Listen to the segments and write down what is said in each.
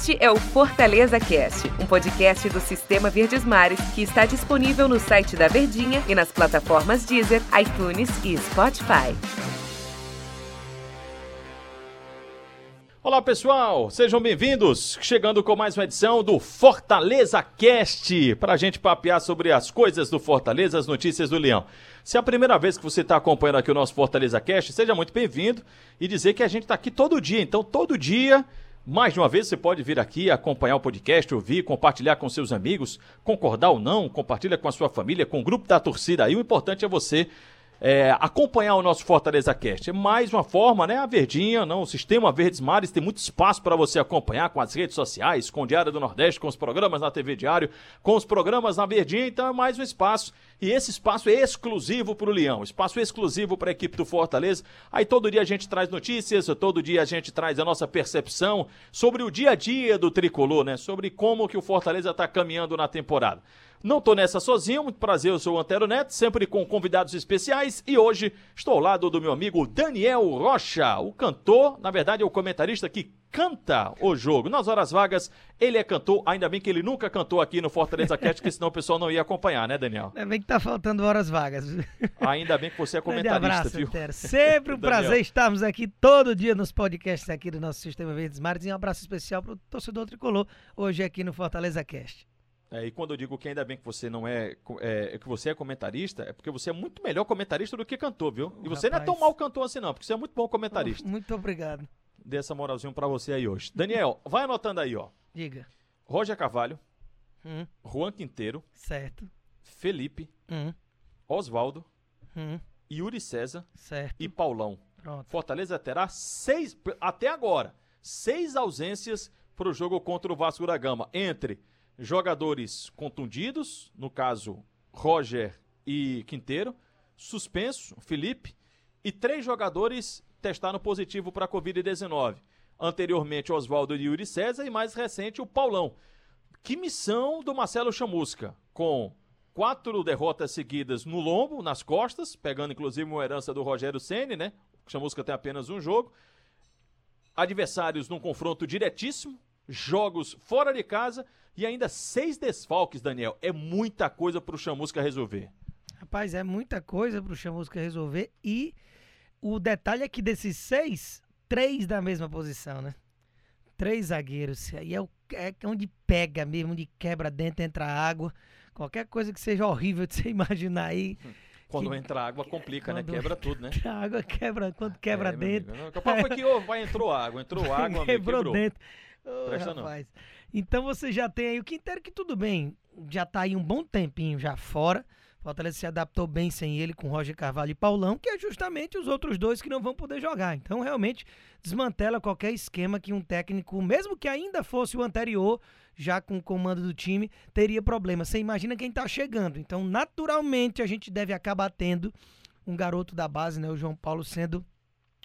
Este é o Fortaleza Cast, um podcast do Sistema Verdes Mares que está disponível no site da Verdinha e nas plataformas Deezer, iTunes e Spotify. Olá pessoal, sejam bem-vindos. Chegando com mais uma edição do Fortaleza Cast, para a gente papear sobre as coisas do Fortaleza, as notícias do Leão. Se é a primeira vez que você está acompanhando aqui o nosso Fortaleza Cast, seja muito bem-vindo e dizer que a gente está aqui todo dia. Então, todo dia mais de uma vez você pode vir aqui acompanhar o podcast, ouvir, compartilhar com seus amigos, concordar ou não, compartilha com a sua família, com o grupo da torcida aí. O importante é você é, acompanhar o nosso Fortaleza Cast. É mais uma forma, né? A Verdinha, não, o Sistema Verdes Mares tem muito espaço para você acompanhar com as redes sociais, com o Diário do Nordeste, com os programas na TV Diário, com os programas na Verdinha, então é mais um espaço. E esse espaço é exclusivo para o Leão, espaço exclusivo para a equipe do Fortaleza. Aí todo dia a gente traz notícias, todo dia a gente traz a nossa percepção sobre o dia a dia do tricolor, né? Sobre como que o Fortaleza está caminhando na temporada. Não estou nessa sozinho, muito prazer, eu sou o Antero Neto, sempre com convidados especiais e hoje estou ao lado do meu amigo Daniel Rocha, o cantor, na verdade é o comentarista que canta o jogo. Nas horas vagas, ele é cantor, ainda bem que ele nunca cantou aqui no Fortaleza Cat, que senão o pessoal não ia acompanhar, né, Daniel? Ainda bem que tá faltando horas vagas. Ainda bem que você é comentarista, abraço, viu? Antero. Sempre um prazer estarmos aqui todo dia nos podcasts aqui do nosso Sistema Verdes Mares e um abraço especial para o torcedor tricolor hoje aqui no Fortaleza Cast. É, e quando eu digo que ainda bem que você não é, é, que você é comentarista, é porque você é muito melhor comentarista do que cantor, viu? E você Rapaz. não é tão mal cantor assim não, porque você é muito bom comentarista. Muito obrigado. Dê essa moralzinha pra você aí hoje. Daniel, vai anotando aí, ó. Diga. Roger Carvalho, hum. Juan Quinteiro, certo. Felipe, hum. Oswaldo, hum. Yuri César certo. e Paulão. Pronto. Fortaleza terá seis, até agora, seis ausências para o jogo contra o Vasco da Gama, entre jogadores contundidos, no caso Roger e Quinteiro, suspenso, Felipe, e três jogadores testaram positivo para a Covid-19. Anteriormente, Oswaldo e Yuri César, e mais recente, o Paulão. Que missão do Marcelo Chamusca, com quatro derrotas seguidas no lombo, nas costas, pegando inclusive uma herança do Rogério Ceni, né? O Chamusca tem apenas um jogo. Adversários num confronto diretíssimo, jogos fora de casa e ainda seis desfalques, Daniel. É muita coisa para o Chamusca resolver. Rapaz, é muita coisa para o Chamusca resolver. E o detalhe é que desses seis, três da mesma posição, né? Três zagueiros. Aí é, o, é onde pega mesmo, onde quebra dentro, entra água. Qualquer coisa que seja horrível de você imaginar aí. Quando que, entra água, complica, né? Quebra tudo, né? A água quebra, quando quebra é, dentro. Capaz foi que oh, vai, entrou água, entrou água, quebrou, quebrou. dentro. Oh, rapaz. Não. Então você já tem aí o Quintero que tudo bem, já tá aí um bom tempinho já fora. Fortaleza se adaptou bem sem ele com Roger Carvalho e Paulão, que é justamente os outros dois que não vão poder jogar. Então realmente desmantela qualquer esquema que um técnico, mesmo que ainda fosse o anterior, já com o comando do time, teria problema. Você imagina quem tá chegando. Então, naturalmente, a gente deve acabar tendo um garoto da base, né, o João Paulo sendo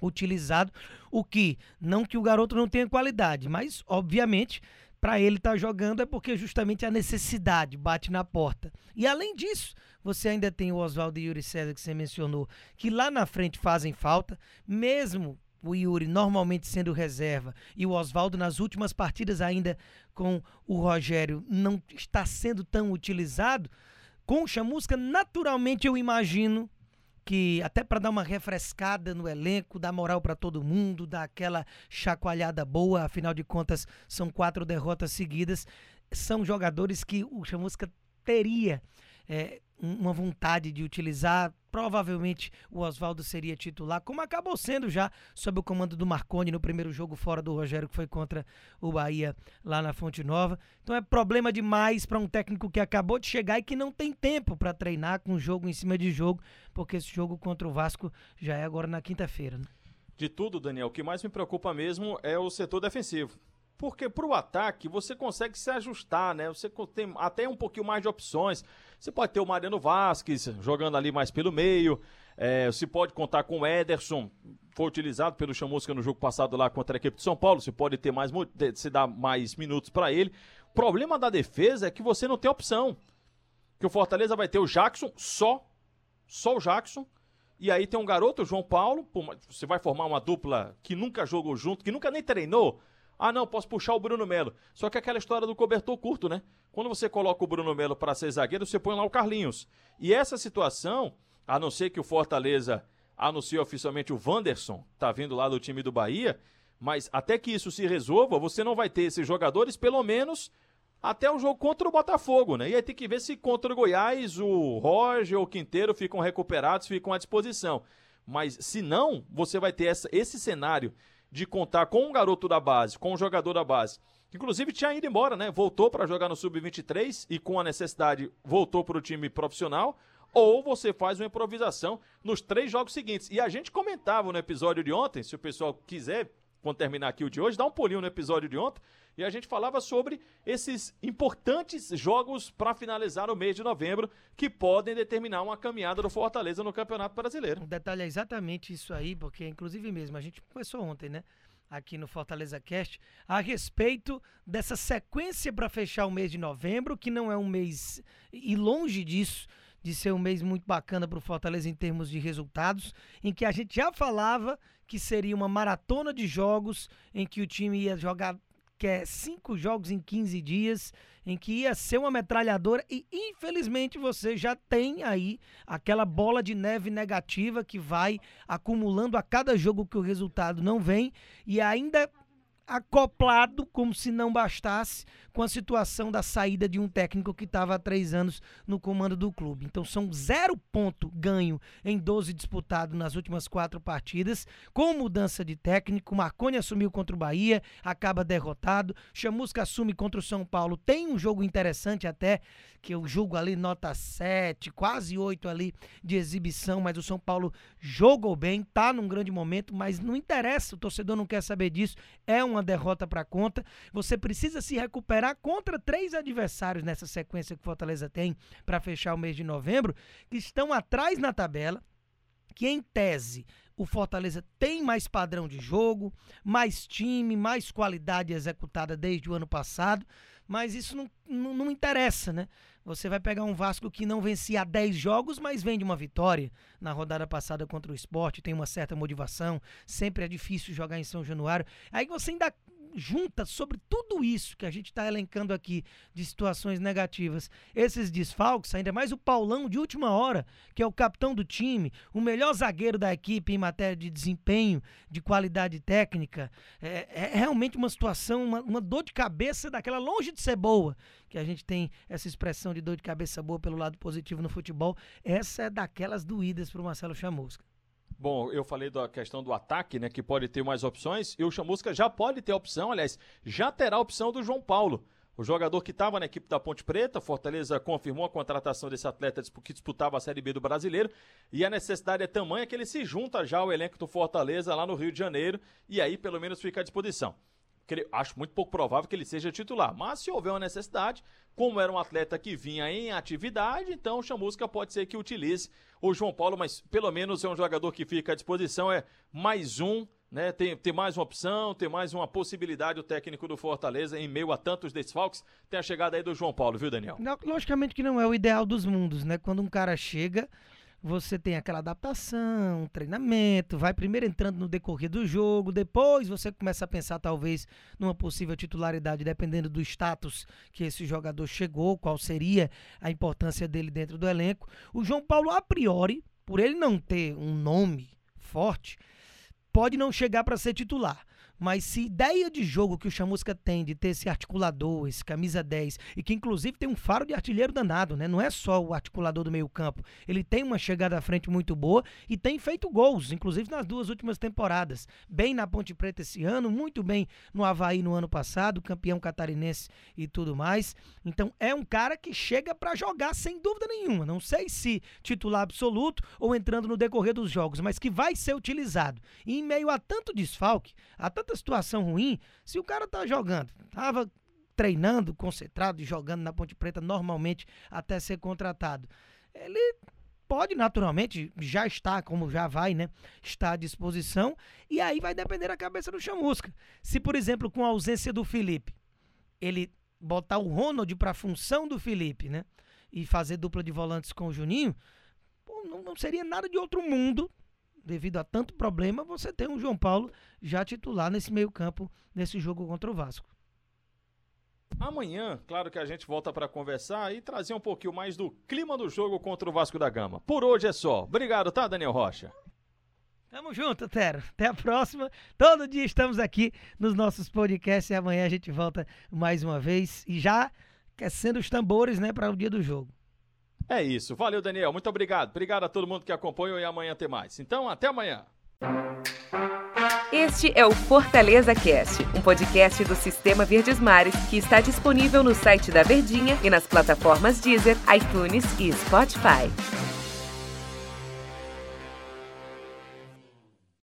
utilizado, o que não que o garoto não tenha qualidade, mas obviamente para ele estar tá jogando é porque justamente a necessidade bate na porta. E além disso, você ainda tem o Oswaldo e Yuri César que você mencionou, que lá na frente fazem falta, mesmo o Yuri normalmente sendo reserva e o Oswaldo nas últimas partidas ainda com o Rogério não está sendo tão utilizado, com o Chamusca naturalmente eu imagino que até para dar uma refrescada no elenco, dar moral para todo mundo, dar aquela chacoalhada boa, afinal de contas são quatro derrotas seguidas, são jogadores que o Chamusca teria é, uma vontade de utilizar. Provavelmente o Oswaldo seria titular, como acabou sendo já sob o comando do Marconi no primeiro jogo fora do Rogério, que foi contra o Bahia lá na Fonte Nova. Então é problema demais para um técnico que acabou de chegar e que não tem tempo para treinar com jogo em cima de jogo, porque esse jogo contra o Vasco já é agora na quinta-feira. Né? De tudo, Daniel, o que mais me preocupa mesmo é o setor defensivo. Porque para o ataque você consegue se ajustar, né? Você tem até um pouquinho mais de opções. Você pode ter o Mariano Vasquez jogando ali mais pelo meio. É, você pode contar com o Ederson, foi utilizado pelo Chamusca no jogo passado lá contra a equipe de São Paulo. Você pode ter mais, se dar mais minutos para ele. O problema da defesa é que você não tem opção. Que o Fortaleza vai ter o Jackson só, só o Jackson. E aí tem um garoto, o João Paulo. Você vai formar uma dupla que nunca jogou junto, que nunca nem treinou Ah, não, posso puxar o Bruno Melo. Só que aquela história do cobertor curto, né? Quando você coloca o Bruno Melo para ser zagueiro, você põe lá o Carlinhos. E essa situação, a não ser que o Fortaleza anuncie oficialmente o Wanderson, tá vindo lá do time do Bahia, mas até que isso se resolva, você não vai ter esses jogadores, pelo menos até o jogo contra o Botafogo, né? E aí tem que ver se contra o Goiás o Roger ou o Quinteiro ficam recuperados, ficam à disposição. Mas se não, você vai ter essa, esse cenário de contar com um garoto da base, com um jogador da base, que inclusive tinha ido embora, né? Voltou para jogar no Sub-23 e com a necessidade voltou para o time profissional. Ou você faz uma improvisação nos três jogos seguintes. E a gente comentava no episódio de ontem, se o pessoal quiser quando terminar aqui o de hoje, dá um pulinho no episódio de ontem e a gente falava sobre esses importantes jogos para finalizar o mês de novembro que podem determinar uma caminhada do Fortaleza no Campeonato Brasileiro. Um detalhe é exatamente isso aí, porque inclusive mesmo a gente começou ontem, né? Aqui no Fortaleza Cast, a respeito dessa sequência para fechar o mês de novembro, que não é um mês e longe disso, de ser um mês muito bacana para o Fortaleza em termos de resultados, em que a gente já falava que seria uma maratona de jogos, em que o time ia jogar que é cinco jogos em 15 dias, em que ia ser uma metralhadora e infelizmente você já tem aí aquela bola de neve negativa que vai acumulando a cada jogo que o resultado não vem e ainda acoplado, como se não bastasse, com a situação da saída de um técnico que estava há três anos no comando do clube. Então são zero ponto ganho em 12 disputados nas últimas quatro partidas, com mudança de técnico. Marconi assumiu contra o Bahia, acaba derrotado. Chamusca assume contra o São Paulo. Tem um jogo interessante até, que eu julgo ali nota 7, quase 8 ali de exibição, mas o São Paulo jogou bem, tá num grande momento, mas não interessa, o torcedor não quer saber disso. É uma uma derrota para conta. Você precisa se recuperar contra três adversários nessa sequência que Fortaleza tem para fechar o mês de novembro, que estão atrás na tabela, que em tese o Fortaleza tem mais padrão de jogo, mais time, mais qualidade executada desde o ano passado, mas isso não, não, não interessa, né? Você vai pegar um Vasco que não vencia 10 jogos, mas vem de uma vitória na rodada passada contra o esporte, tem uma certa motivação, sempre é difícil jogar em São Januário. Aí você ainda junta sobre tudo isso que a gente está elencando aqui de situações negativas, esses desfalques, ainda mais o Paulão de última hora, que é o capitão do time, o melhor zagueiro da equipe em matéria de desempenho, de qualidade técnica, é, é realmente uma situação, uma, uma dor de cabeça daquela longe de ser boa, que a gente tem essa expressão de dor de cabeça boa pelo lado positivo no futebol, essa é daquelas doídas para o Marcelo Chamusca. Bom, eu falei da questão do ataque, né, que pode ter mais opções, e o Chamusca já pode ter opção, aliás, já terá a opção do João Paulo. O jogador que estava na equipe da Ponte Preta, Fortaleza confirmou a contratação desse atleta que disputava a Série B do Brasileiro, e a necessidade é tamanha que ele se junta já ao elenco do Fortaleza lá no Rio de Janeiro, e aí pelo menos fica à disposição acho muito pouco provável que ele seja titular. Mas se houver uma necessidade, como era um atleta que vinha em atividade, então o Chamusca pode ser que utilize o João Paulo, mas pelo menos é um jogador que fica à disposição, é mais um, né? Tem, tem mais uma opção, tem mais uma possibilidade o técnico do Fortaleza, em meio a tantos desfalques, tem a chegada aí do João Paulo, viu, Daniel? Não, logicamente que não é o ideal dos mundos, né? Quando um cara chega você tem aquela adaptação, treinamento, vai primeiro entrando no decorrer do jogo, depois você começa a pensar talvez numa possível titularidade, dependendo do status que esse jogador chegou, qual seria a importância dele dentro do elenco. O João Paulo, a priori, por ele não ter um nome forte, pode não chegar para ser titular. Mas se ideia de jogo que o Chamusca tem de ter esse articulador, esse camisa 10, e que inclusive tem um faro de artilheiro danado, né? Não é só o articulador do meio-campo. Ele tem uma chegada à frente muito boa e tem feito gols, inclusive nas duas últimas temporadas. Bem na Ponte Preta esse ano, muito bem no Havaí no ano passado, campeão catarinense e tudo mais. Então é um cara que chega para jogar sem dúvida nenhuma. Não sei se titular absoluto ou entrando no decorrer dos jogos, mas que vai ser utilizado. E em meio a tanto desfalque, a tanta situação ruim, se o cara tá jogando, tava treinando, concentrado jogando na Ponte Preta normalmente até ser contratado, ele pode naturalmente, já está, como já vai, né? Está à disposição. E aí vai depender da cabeça do Chamusca. Se, por exemplo, com a ausência do Felipe, ele botar o Ronald para a função do Felipe, né? E fazer dupla de volantes com o Juninho, pô, não, não seria nada de outro mundo devido a tanto problema, você tem um João Paulo já titular nesse meio-campo, nesse jogo contra o Vasco. Amanhã, claro que a gente volta para conversar e trazer um pouquinho mais do clima do jogo contra o Vasco da Gama. Por hoje é só. Obrigado, tá, Daniel Rocha? Tamo junto, Tero. Até a próxima. Todo dia estamos aqui nos nossos podcasts e amanhã a gente volta mais uma vez e já aquecendo os tambores, né, para o dia do jogo. É isso. Valeu, Daniel. Muito obrigado. Obrigado a todo mundo que acompanhou e amanhã tem mais. Então, até amanhã. Este é o Fortaleza Cast, um podcast do Sistema Verdes Mares que está disponível no site da Verdinha e nas plataformas Deezer, iTunes e Spotify.